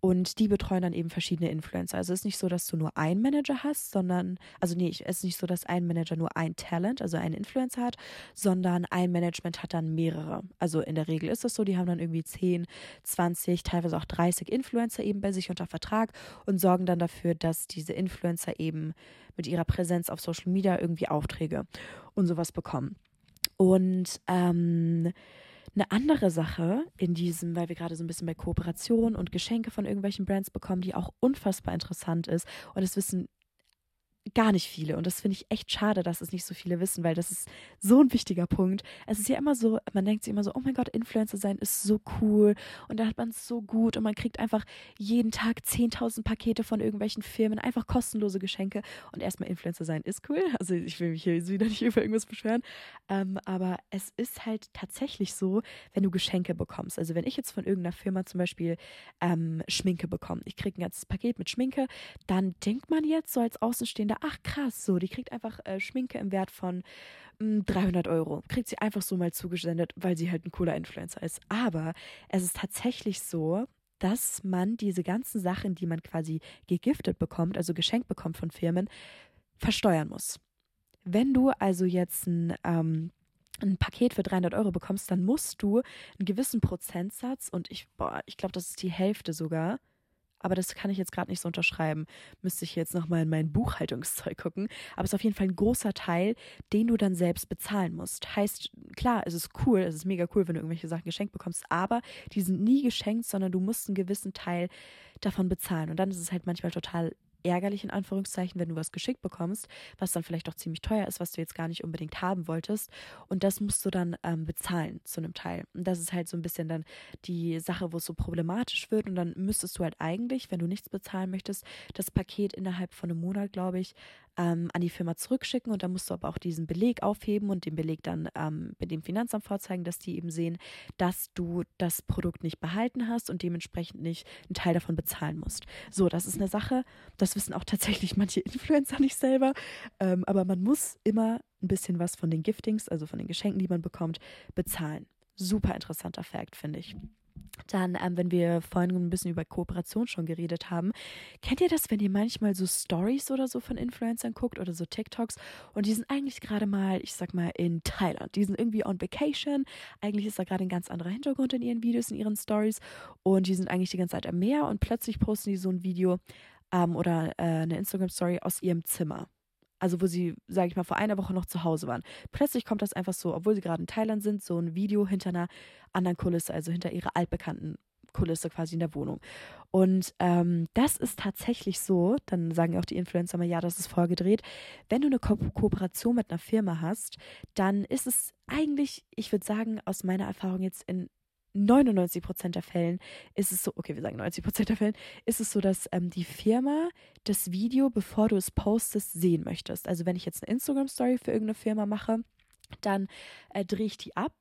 Und die betreuen dann eben verschiedene Influencer. Also es ist nicht so, dass du nur einen Manager hast, sondern, also nee, es ist nicht so, dass ein Manager nur ein Talent, also einen Influencer hat, sondern ein Management hat dann mehrere. Also in der Regel ist es so, die haben dann irgendwie 10, 20, teilweise auch 30 Influencer eben bei sich unter Vertrag und sorgen dann dafür, dass diese Influencer eben mit ihrer Präsenz auf Social Media irgendwie Aufträge und sowas bekommen. Und ähm, eine andere Sache in diesem, weil wir gerade so ein bisschen bei Kooperation und Geschenke von irgendwelchen Brands bekommen, die auch unfassbar interessant ist. Und das wissen gar nicht viele. Und das finde ich echt schade, dass es nicht so viele wissen, weil das ist so ein wichtiger Punkt. Es ist ja immer so, man denkt sich immer so, oh mein Gott, Influencer sein ist so cool und da hat man es so gut und man kriegt einfach jeden Tag 10.000 Pakete von irgendwelchen Firmen, einfach kostenlose Geschenke. Und erstmal Influencer sein ist cool. Also ich will mich hier wieder nicht über irgendwas beschweren. Ähm, aber es ist halt tatsächlich so, wenn du Geschenke bekommst. Also wenn ich jetzt von irgendeiner Firma zum Beispiel ähm, Schminke bekomme, ich kriege ein ganzes Paket mit Schminke, dann denkt man jetzt so als Außenstehender, da, ach krass, so, die kriegt einfach äh, Schminke im Wert von mh, hm, 300 Euro. Kriegt sie einfach so mal zugesendet, weil sie halt ein cooler Influencer ist. Aber es ist tatsächlich so, dass man diese ganzen Sachen, die man quasi gegiftet bekommt, also geschenkt bekommt von Firmen, versteuern muss. Wenn du also jetzt ein, ähm, ein Paket für 300 Euro bekommst, dann musst du einen gewissen Prozentsatz und ich, ich glaube, das ist die Hälfte sogar, aber das kann ich jetzt gerade nicht so unterschreiben. Müsste ich jetzt nochmal in mein Buchhaltungszeug gucken. Aber es ist auf jeden Fall ein großer Teil, den du dann selbst bezahlen musst. Heißt, klar, es ist cool, es ist mega cool, wenn du irgendwelche Sachen geschenkt bekommst, aber die sind nie geschenkt, sondern du musst einen gewissen Teil davon bezahlen. Und dann ist es halt manchmal total ärgerlich in Anführungszeichen, wenn du was geschickt bekommst, was dann vielleicht auch ziemlich teuer ist, was du jetzt gar nicht unbedingt haben wolltest. Und das musst du dann ähm, bezahlen zu einem Teil. Und das ist halt so ein bisschen dann die Sache, wo es so problematisch wird. Und dann müsstest du halt eigentlich, wenn du nichts bezahlen möchtest, das Paket innerhalb von einem Monat, glaube ich, ähm, an die Firma zurückschicken und dann musst du aber auch diesen Beleg aufheben und den Beleg dann ähm, mit dem Finanzamt vorzeigen, dass die eben sehen, dass du das Produkt nicht behalten hast und dementsprechend nicht einen Teil davon bezahlen musst. So, das ist eine Sache, das wissen auch tatsächlich manche Influencer nicht selber, ähm, aber man muss immer ein bisschen was von den Giftings, also von den Geschenken, die man bekommt, bezahlen. Super interessanter Fakt, finde ich. Dann, ähm, wenn wir vorhin ein bisschen über Kooperation schon geredet haben, kennt ihr das, wenn ihr manchmal so Stories oder so von Influencern guckt oder so TikToks und die sind eigentlich gerade mal, ich sag mal, in Thailand. Die sind irgendwie on vacation. Eigentlich ist da gerade ein ganz anderer Hintergrund in ihren Videos, in ihren Stories und die sind eigentlich die ganze Zeit am Meer und plötzlich posten die so ein Video ähm, oder äh, eine Instagram-Story aus ihrem Zimmer also wo sie, sage ich mal, vor einer Woche noch zu Hause waren. Plötzlich kommt das einfach so, obwohl sie gerade in Thailand sind, so ein Video hinter einer anderen Kulisse, also hinter ihrer altbekannten Kulisse quasi in der Wohnung. Und ähm, das ist tatsächlich so, dann sagen auch die Influencer mal, ja, das ist vorgedreht. Wenn du eine Ko Kooperation mit einer Firma hast, dann ist es eigentlich, ich würde sagen, aus meiner Erfahrung jetzt in 99 Prozent der Fällen ist es so, okay, wir sagen 90 Prozent der Fällen, ist es so, dass ähm, die Firma das Video, bevor du es postest, sehen möchtest. Also wenn ich jetzt eine Instagram-Story für irgendeine Firma mache, dann äh, drehe ich die ab,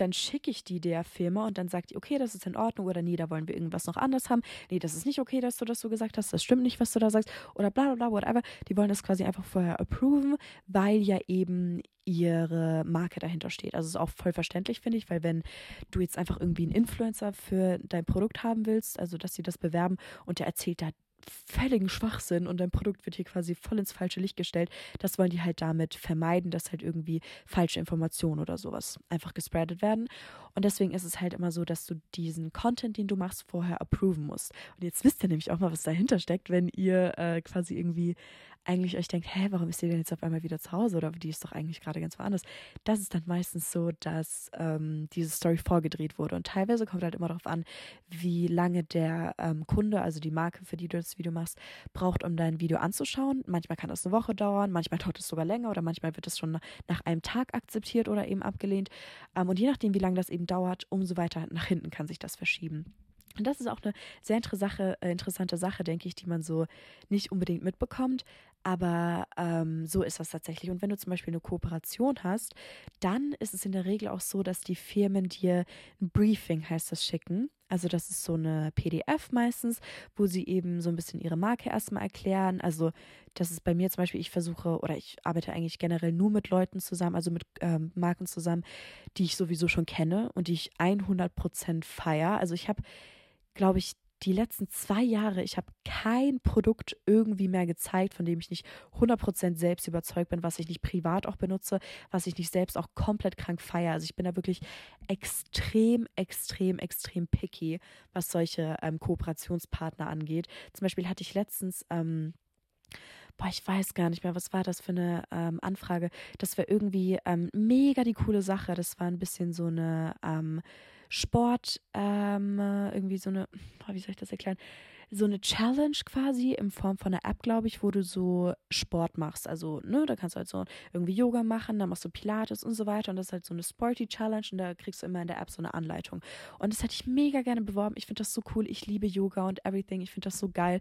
dann schicke ich die der Firma und dann sagt die, okay, das ist in Ordnung oder nee, da wollen wir irgendwas noch anders haben. Nee, das ist nicht okay, dass du das so gesagt hast, das stimmt nicht, was du da sagst oder bla bla bla, whatever. Die wollen das quasi einfach vorher approven, weil ja eben ihre Marke dahinter steht. Also ist auch voll verständlich, finde ich, weil wenn du jetzt einfach irgendwie einen Influencer für dein Produkt haben willst, also dass sie das bewerben und der erzählt da völligen Schwachsinn und dein Produkt wird hier quasi voll ins falsche Licht gestellt. Das wollen die halt damit vermeiden, dass halt irgendwie falsche Informationen oder sowas einfach gespreadet werden. Und deswegen ist es halt immer so, dass du diesen Content, den du machst, vorher approven musst. Und jetzt wisst ihr nämlich auch mal, was dahinter steckt, wenn ihr äh, quasi irgendwie eigentlich euch denkt, hä, warum ist die denn jetzt auf einmal wieder zu Hause oder die ist doch eigentlich gerade ganz woanders. Das ist dann meistens so, dass ähm, diese Story vorgedreht wurde und teilweise kommt halt immer darauf an, wie lange der ähm, Kunde, also die Marke, für die du das Video machst, braucht, um dein Video anzuschauen. Manchmal kann das eine Woche dauern, manchmal dauert es sogar länger oder manchmal wird es schon nach einem Tag akzeptiert oder eben abgelehnt. Ähm, und je nachdem, wie lange das eben dauert, umso weiter nach hinten kann sich das verschieben. Und das ist auch eine sehr äh, interessante Sache, denke ich, die man so nicht unbedingt mitbekommt. Aber ähm, so ist das tatsächlich. Und wenn du zum Beispiel eine Kooperation hast, dann ist es in der Regel auch so, dass die Firmen dir ein Briefing, heißt das, schicken. Also das ist so eine PDF meistens, wo sie eben so ein bisschen ihre Marke erstmal erklären. Also das ist bei mir zum Beispiel, ich versuche oder ich arbeite eigentlich generell nur mit Leuten zusammen, also mit ähm, Marken zusammen, die ich sowieso schon kenne und die ich 100% feiere. Also ich habe, glaube ich, die letzten zwei Jahre, ich habe kein Produkt irgendwie mehr gezeigt, von dem ich nicht 100% selbst überzeugt bin, was ich nicht privat auch benutze, was ich nicht selbst auch komplett krank feiere. Also ich bin da wirklich extrem, extrem, extrem picky, was solche ähm, Kooperationspartner angeht. Zum Beispiel hatte ich letztens... Ähm, boah, ich weiß gar nicht mehr, was war das für eine ähm, Anfrage. Das war irgendwie ähm, mega die coole Sache. Das war ein bisschen so eine ähm, Sport, ähm, irgendwie so eine, wie soll ich das erklären? So eine Challenge quasi in Form von einer App, glaube ich, wo du so Sport machst. Also, ne, da kannst du halt so irgendwie Yoga machen, dann machst du Pilates und so weiter. Und das ist halt so eine Sporty Challenge und da kriegst du immer in der App so eine Anleitung. Und das hätte ich mega gerne beworben. Ich finde das so cool. Ich liebe Yoga und everything. Ich finde das so geil.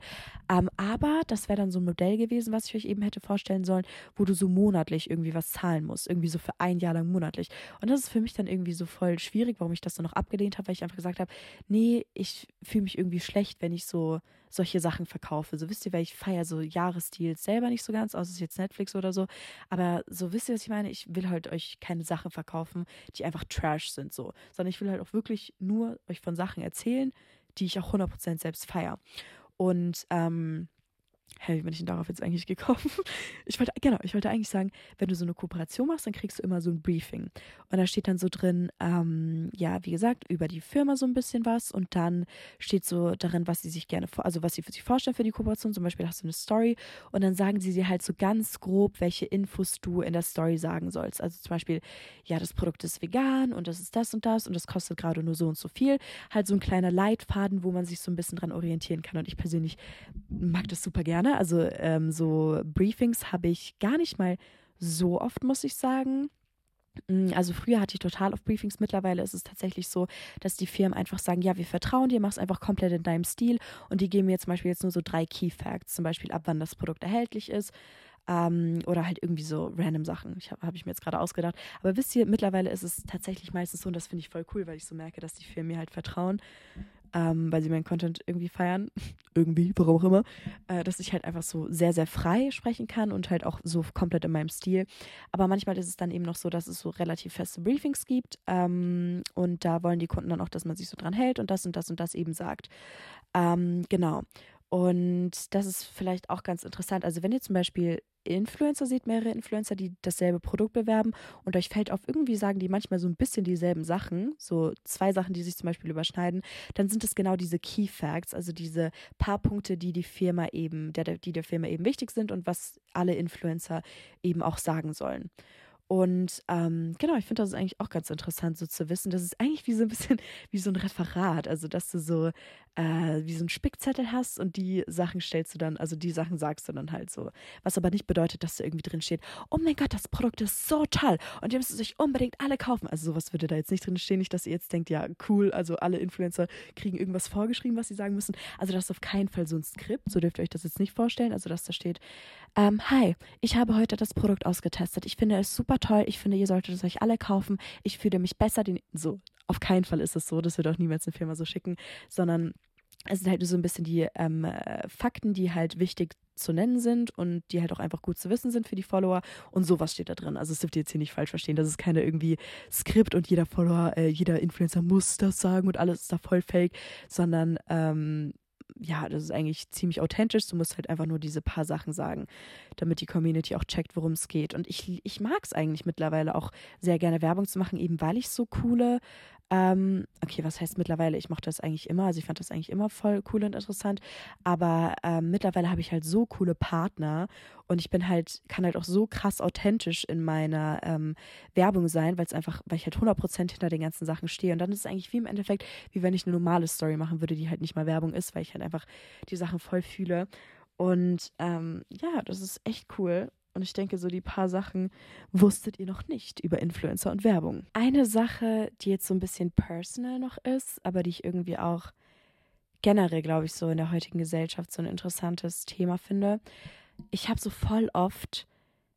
Ähm, aber das wäre dann so ein Modell gewesen, was ich euch eben hätte vorstellen sollen, wo du so monatlich irgendwie was zahlen musst. Irgendwie so für ein Jahr lang monatlich. Und das ist für mich dann irgendwie so voll schwierig, warum ich das so noch abgelehnt habe, weil ich einfach gesagt habe, nee, ich fühle mich irgendwie schlecht, wenn ich so solche Sachen verkaufe. So wisst ihr, weil ich feiere so Jahresdeals selber nicht so ganz, außer es jetzt Netflix oder so. Aber so wisst ihr, was ich meine? Ich will halt euch keine Sachen verkaufen, die einfach Trash sind, so. Sondern ich will halt auch wirklich nur euch von Sachen erzählen, die ich auch 100% selbst feiere. Und ähm, Hä, wie bin ich denn darauf jetzt eigentlich gekommen? Ich wollte, genau, ich wollte eigentlich sagen, wenn du so eine Kooperation machst, dann kriegst du immer so ein Briefing. Und da steht dann so drin, ähm, ja, wie gesagt, über die Firma so ein bisschen was. Und dann steht so darin, was sie sich gerne also was sie sich vorstellen für die Kooperation. Zum Beispiel hast du eine Story und dann sagen sie dir halt so ganz grob, welche Infos du in der Story sagen sollst. Also zum Beispiel, ja, das Produkt ist vegan und das ist das und das und das kostet gerade nur so und so viel. Halt so ein kleiner Leitfaden, wo man sich so ein bisschen dran orientieren kann. Und ich persönlich mag das super gerne gerne. Also ähm, so Briefings habe ich gar nicht mal so oft, muss ich sagen. Mm, also früher hatte ich total auf Briefings. Mittlerweile ist es tatsächlich so, dass die Firmen einfach sagen, ja, wir vertrauen dir, mach es einfach komplett in deinem Stil. Und die geben mir zum Beispiel jetzt nur so drei Key Facts, zum Beispiel ab wann das Produkt erhältlich ist. Ähm, oder halt irgendwie so random Sachen. Ich habe hab ich mir jetzt gerade ausgedacht. Aber wisst ihr, mittlerweile ist es tatsächlich meistens so, und das finde ich voll cool, weil ich so merke, dass die Firmen mir halt vertrauen, ähm, weil sie meinen Content irgendwie feiern, irgendwie, warum auch immer, äh, dass ich halt einfach so sehr, sehr frei sprechen kann und halt auch so komplett in meinem Stil. Aber manchmal ist es dann eben noch so, dass es so relativ feste Briefings gibt ähm, und da wollen die Kunden dann auch, dass man sich so dran hält und das und das und das eben sagt. Ähm, genau. Und das ist vielleicht auch ganz interessant. Also wenn ihr zum Beispiel Influencer seht, mehrere Influencer, die dasselbe Produkt bewerben und euch fällt auf, irgendwie sagen die manchmal so ein bisschen dieselben Sachen, so zwei Sachen, die sich zum Beispiel überschneiden, dann sind es genau diese Key Facts, also diese paar Punkte, die die Firma eben, der, die der Firma eben wichtig sind und was alle Influencer eben auch sagen sollen. Und ähm, genau, ich finde das eigentlich auch ganz interessant, so zu wissen. Das ist eigentlich wie so ein bisschen wie so ein Referat. Also, dass du so äh, wie so ein Spickzettel hast und die Sachen stellst du dann, also die Sachen sagst du dann halt so. Was aber nicht bedeutet, dass da irgendwie drin steht, oh mein Gott, das Produkt ist so toll und ihr müsst es euch unbedingt alle kaufen. Also sowas würde da jetzt nicht drin stehen. Nicht, dass ihr jetzt denkt, ja, cool, also alle Influencer kriegen irgendwas vorgeschrieben, was sie sagen müssen. Also das ist auf keinen Fall so ein Skript. So dürft ihr euch das jetzt nicht vorstellen. Also, dass da steht, ähm, hi, ich habe heute das Produkt ausgetestet. Ich finde es super toll. Ich finde, ihr solltet es euch alle kaufen. Ich fühle mich besser. Den so, auf keinen Fall ist es so. Das wird auch niemals eine Firma so schicken, sondern es sind halt so ein bisschen die ähm, Fakten, die halt wichtig zu nennen sind und die halt auch einfach gut zu wissen sind für die Follower. Und sowas steht da drin. Also es dürft ihr jetzt hier nicht falsch verstehen. Das ist keine irgendwie Skript und jeder Follower, äh, jeder Influencer muss das sagen und alles ist da voll fake, sondern ähm, ja, das ist eigentlich ziemlich authentisch. Du musst halt einfach nur diese paar Sachen sagen, damit die Community auch checkt, worum es geht. Und ich, ich mag es eigentlich mittlerweile auch sehr gerne Werbung zu machen, eben weil ich so coole ähm, okay, was heißt mittlerweile? Ich mochte das eigentlich immer, also ich fand das eigentlich immer voll cool und interessant. Aber ähm, mittlerweile habe ich halt so coole Partner und ich bin halt, kann halt auch so krass authentisch in meiner ähm, Werbung sein, weil es einfach, weil ich halt 100% hinter den ganzen Sachen stehe. Und dann ist es eigentlich wie im Endeffekt, wie wenn ich eine normale Story machen würde, die halt nicht mal Werbung ist, weil ich halt einfach die Sachen voll fühle. Und ähm, ja, das ist echt cool. Und ich denke, so die paar Sachen wusstet ihr noch nicht über Influencer und Werbung. Eine Sache, die jetzt so ein bisschen personal noch ist, aber die ich irgendwie auch generell, glaube ich, so in der heutigen Gesellschaft so ein interessantes Thema finde. Ich habe so voll oft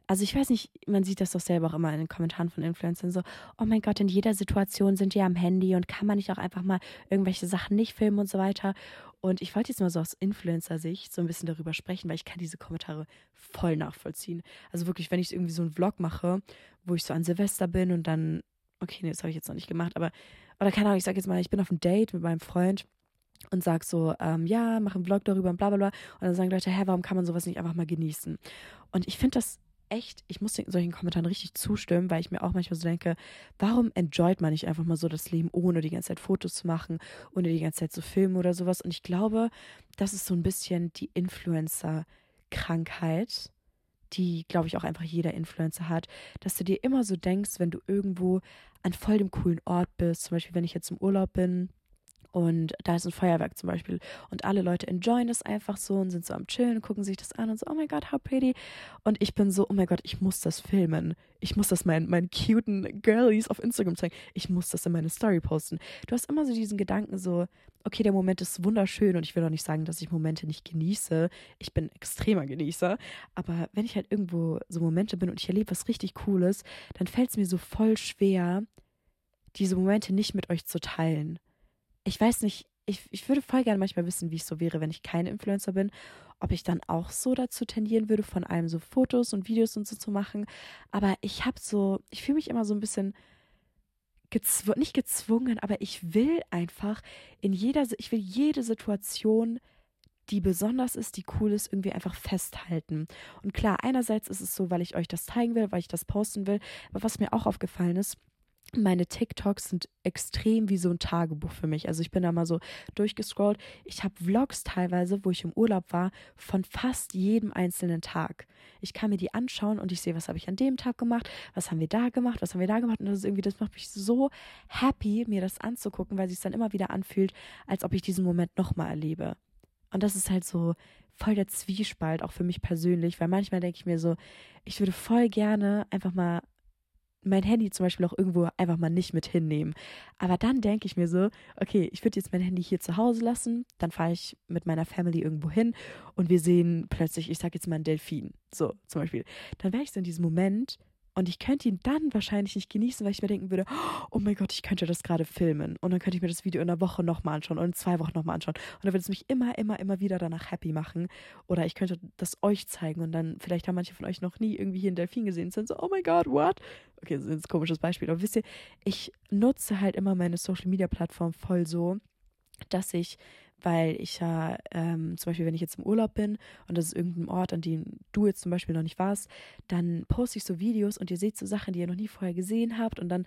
also ich weiß nicht, man sieht das doch selber auch immer in den Kommentaren von Influencern so, oh mein Gott, in jeder Situation sind die am Handy und kann man nicht auch einfach mal irgendwelche Sachen nicht filmen und so weiter. Und ich wollte jetzt mal so aus Influencer-Sicht so ein bisschen darüber sprechen, weil ich kann diese Kommentare voll nachvollziehen. Also wirklich, wenn ich irgendwie so einen Vlog mache, wo ich so an Silvester bin und dann, okay, nee, das habe ich jetzt noch nicht gemacht, aber, oder keine Ahnung, ich sage jetzt mal, ich bin auf einem Date mit meinem Freund und sag so, ähm, ja, mach einen Vlog darüber und bla bla bla. Und dann sagen Leute, hä, warum kann man sowas nicht einfach mal genießen? Und ich finde das echt, ich muss solchen Kommentaren richtig zustimmen, weil ich mir auch manchmal so denke, warum enjoyt man nicht einfach mal so das Leben, ohne die ganze Zeit Fotos zu machen, ohne die ganze Zeit zu filmen oder sowas. Und ich glaube, das ist so ein bisschen die Influencer-Krankheit, die, glaube ich, auch einfach jeder Influencer hat, dass du dir immer so denkst, wenn du irgendwo an voll dem coolen Ort bist, zum Beispiel wenn ich jetzt im Urlaub bin, und da ist ein Feuerwerk zum Beispiel. Und alle Leute enjoyen das einfach so und sind so am Chillen, gucken sich das an und so, oh mein Gott, how pretty. Und ich bin so, oh mein Gott, ich muss das filmen. Ich muss das meinen, meinen cuten Girlies auf Instagram zeigen. Ich muss das in meine Story posten. Du hast immer so diesen Gedanken so, okay, der Moment ist wunderschön und ich will auch nicht sagen, dass ich Momente nicht genieße. Ich bin extremer Genießer. Aber wenn ich halt irgendwo so Momente bin und ich erlebe was richtig Cooles, dann fällt es mir so voll schwer, diese Momente nicht mit euch zu teilen ich weiß nicht, ich, ich würde voll gerne manchmal wissen, wie es so wäre, wenn ich kein Influencer bin, ob ich dann auch so dazu tendieren würde, von allem so Fotos und Videos und so zu machen. Aber ich habe so, ich fühle mich immer so ein bisschen gezw nicht gezwungen, aber ich will einfach in jeder, ich will jede Situation, die besonders ist, die cool ist, irgendwie einfach festhalten. Und klar, einerseits ist es so, weil ich euch das zeigen will, weil ich das posten will, aber was mir auch aufgefallen ist, meine TikToks sind extrem wie so ein Tagebuch für mich. Also ich bin da mal so durchgescrollt. Ich habe Vlogs teilweise, wo ich im Urlaub war, von fast jedem einzelnen Tag. Ich kann mir die anschauen und ich sehe, was habe ich an dem Tag gemacht, was haben wir da gemacht, was haben wir da gemacht. Und das ist irgendwie, das macht mich so happy, mir das anzugucken, weil sich dann immer wieder anfühlt, als ob ich diesen Moment nochmal erlebe. Und das ist halt so voll der Zwiespalt, auch für mich persönlich, weil manchmal denke ich mir so, ich würde voll gerne einfach mal mein Handy zum Beispiel auch irgendwo einfach mal nicht mit hinnehmen. Aber dann denke ich mir so, okay, ich würde jetzt mein Handy hier zu Hause lassen, dann fahre ich mit meiner Family irgendwo hin und wir sehen plötzlich, ich sage jetzt mal einen Delfin, so zum Beispiel. Dann wäre ich so in diesem Moment, und ich könnte ihn dann wahrscheinlich nicht genießen, weil ich mir denken würde, oh mein Gott, ich könnte das gerade filmen. Und dann könnte ich mir das Video in einer Woche nochmal anschauen und in zwei Wochen nochmal anschauen. Und dann würde es mich immer, immer, immer wieder danach happy machen. Oder ich könnte das euch zeigen und dann, vielleicht haben manche von euch noch nie irgendwie hier einen Delfin gesehen und sind so, oh mein Gott, what? Okay, das ist ein komisches Beispiel. Aber wisst ihr, ich nutze halt immer meine Social Media Plattform voll so, dass ich weil ich ja ähm, zum Beispiel, wenn ich jetzt im Urlaub bin und das ist irgendein Ort, an dem du jetzt zum Beispiel noch nicht warst, dann poste ich so Videos und ihr seht so Sachen, die ihr noch nie vorher gesehen habt und dann,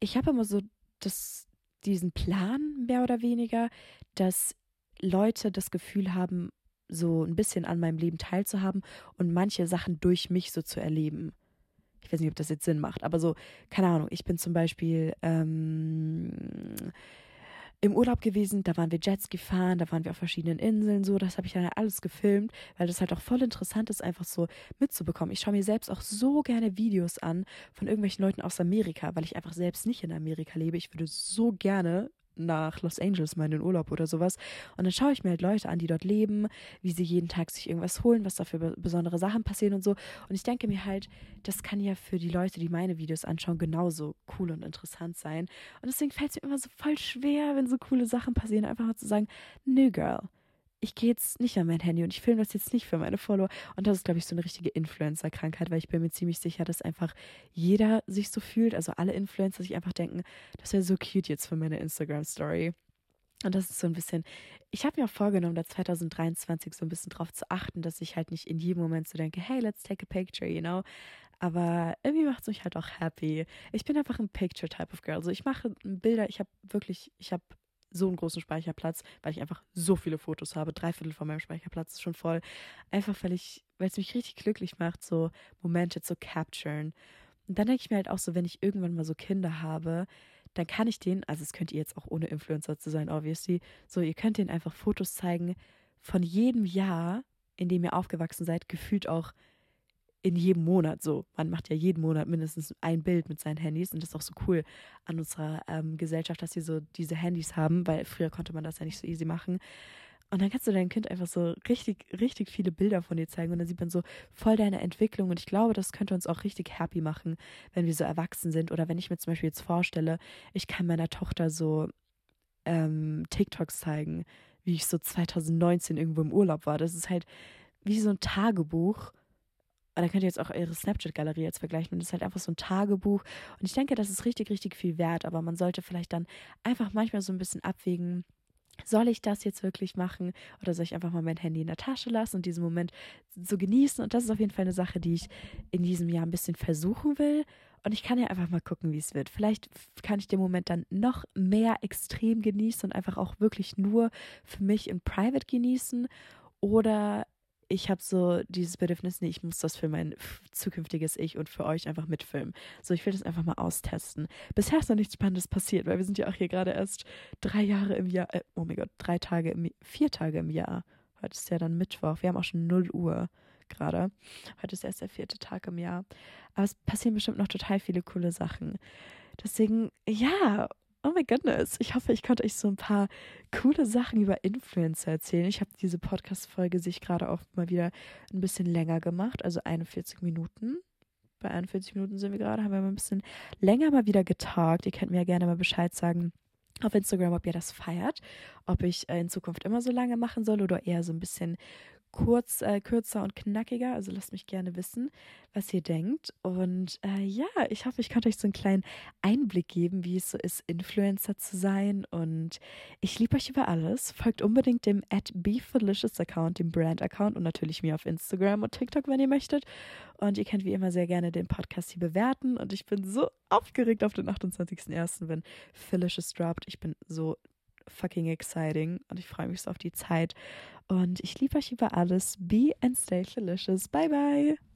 ich habe immer so das, diesen Plan mehr oder weniger, dass Leute das Gefühl haben, so ein bisschen an meinem Leben teilzuhaben und manche Sachen durch mich so zu erleben. Ich weiß nicht, ob das jetzt Sinn macht, aber so, keine Ahnung, ich bin zum Beispiel, ähm, im Urlaub gewesen, da waren wir Jetski fahren, da waren wir auf verschiedenen Inseln, so, das habe ich dann alles gefilmt, weil das halt auch voll interessant ist, einfach so mitzubekommen. Ich schaue mir selbst auch so gerne Videos an von irgendwelchen Leuten aus Amerika, weil ich einfach selbst nicht in Amerika lebe. Ich würde so gerne nach Los Angeles mal in den Urlaub oder sowas. Und dann schaue ich mir halt Leute an, die dort leben, wie sie jeden Tag sich irgendwas holen, was da für besondere Sachen passieren und so. Und ich denke mir halt, das kann ja für die Leute, die meine Videos anschauen, genauso cool und interessant sein. Und deswegen fällt es mir immer so voll schwer, wenn so coole Sachen passieren, einfach mal zu sagen, nö, Girl, ich gehe jetzt nicht an mein Handy und ich filme das jetzt nicht für meine Follower. Und das ist, glaube ich, so eine richtige Influencer-Krankheit, weil ich bin mir ziemlich sicher, dass einfach jeder sich so fühlt, also alle Influencer sich einfach denken, das wäre so cute jetzt für meine Instagram-Story. Und das ist so ein bisschen, ich habe mir auch vorgenommen, da 2023 so ein bisschen drauf zu achten, dass ich halt nicht in jedem Moment so denke, hey, let's take a picture, you know. Aber irgendwie macht es mich halt auch happy. Ich bin einfach ein Picture-Type of Girl. Also ich mache Bilder, ich habe wirklich, ich habe so einen großen Speicherplatz, weil ich einfach so viele Fotos habe. Drei Viertel von meinem Speicherplatz ist schon voll. Einfach weil ich, weil es mich richtig glücklich macht, so Momente zu capturen. Und dann denke ich mir halt auch so, wenn ich irgendwann mal so Kinder habe, dann kann ich denen, also es könnt ihr jetzt auch ohne Influencer zu sein, obviously, so ihr könnt denen einfach Fotos zeigen von jedem Jahr, in dem ihr aufgewachsen seid, gefühlt auch in jedem Monat so. Man macht ja jeden Monat mindestens ein Bild mit seinen Handys und das ist auch so cool an unserer ähm, Gesellschaft, dass sie so diese Handys haben, weil früher konnte man das ja nicht so easy machen. Und dann kannst du deinem Kind einfach so richtig, richtig viele Bilder von dir zeigen und dann sieht man so voll deine Entwicklung. Und ich glaube, das könnte uns auch richtig happy machen, wenn wir so erwachsen sind. Oder wenn ich mir zum Beispiel jetzt vorstelle, ich kann meiner Tochter so ähm, TikToks zeigen, wie ich so 2019 irgendwo im Urlaub war. Das ist halt wie so ein Tagebuch. Und dann könnt ihr jetzt auch eure Snapchat-Galerie jetzt vergleichen. Und das ist halt einfach so ein Tagebuch. Und ich denke, das ist richtig, richtig viel wert. Aber man sollte vielleicht dann einfach manchmal so ein bisschen abwägen, soll ich das jetzt wirklich machen oder soll ich einfach mal mein Handy in der Tasche lassen und diesen Moment so genießen? Und das ist auf jeden Fall eine Sache, die ich in diesem Jahr ein bisschen versuchen will. Und ich kann ja einfach mal gucken, wie es wird. Vielleicht kann ich den Moment dann noch mehr extrem genießen und einfach auch wirklich nur für mich in Private genießen. Oder ich habe so dieses Bedürfnis, nee, ich muss das für mein zukünftiges Ich und für euch einfach mitfilmen. So, ich will das einfach mal austesten. Bisher ist noch nichts Spannendes passiert, weil wir sind ja auch hier gerade erst drei Jahre im Jahr, äh, oh mein Gott, drei Tage im, vier Tage im Jahr. Heute ist ja dann Mittwoch. Wir haben auch schon 0 Uhr gerade. Heute ist erst der vierte Tag im Jahr. Aber es passieren bestimmt noch total viele coole Sachen. Deswegen, ja, Oh my goodness. Ich hoffe, ich konnte euch so ein paar coole Sachen über Influencer erzählen. Ich habe diese Podcast-Folge sich gerade auch mal wieder ein bisschen länger gemacht, also 41 Minuten. Bei 41 Minuten sind wir gerade, haben wir mal ein bisschen länger mal wieder getagt. Ihr könnt mir ja gerne mal Bescheid sagen auf Instagram, ob ihr das feiert, ob ich äh, in Zukunft immer so lange machen soll oder eher so ein bisschen kurz, äh, kürzer und knackiger. Also lasst mich gerne wissen, was ihr denkt. Und äh, ja, ich hoffe, ich konnte euch so einen kleinen Einblick geben, wie es so ist, Influencer zu sein. Und ich liebe euch über alles. Folgt unbedingt dem at Account, dem Brand-Account und natürlich mir auf Instagram und TikTok, wenn ihr möchtet. Und ihr könnt wie immer sehr gerne den Podcast hier bewerten. Und ich bin so aufgeregt auf den 28.01., wenn Felicious droppt. Ich bin so fucking exciting und ich freue mich so auf die Zeit. Und ich liebe euch über alles. Be and stay delicious. Bye bye.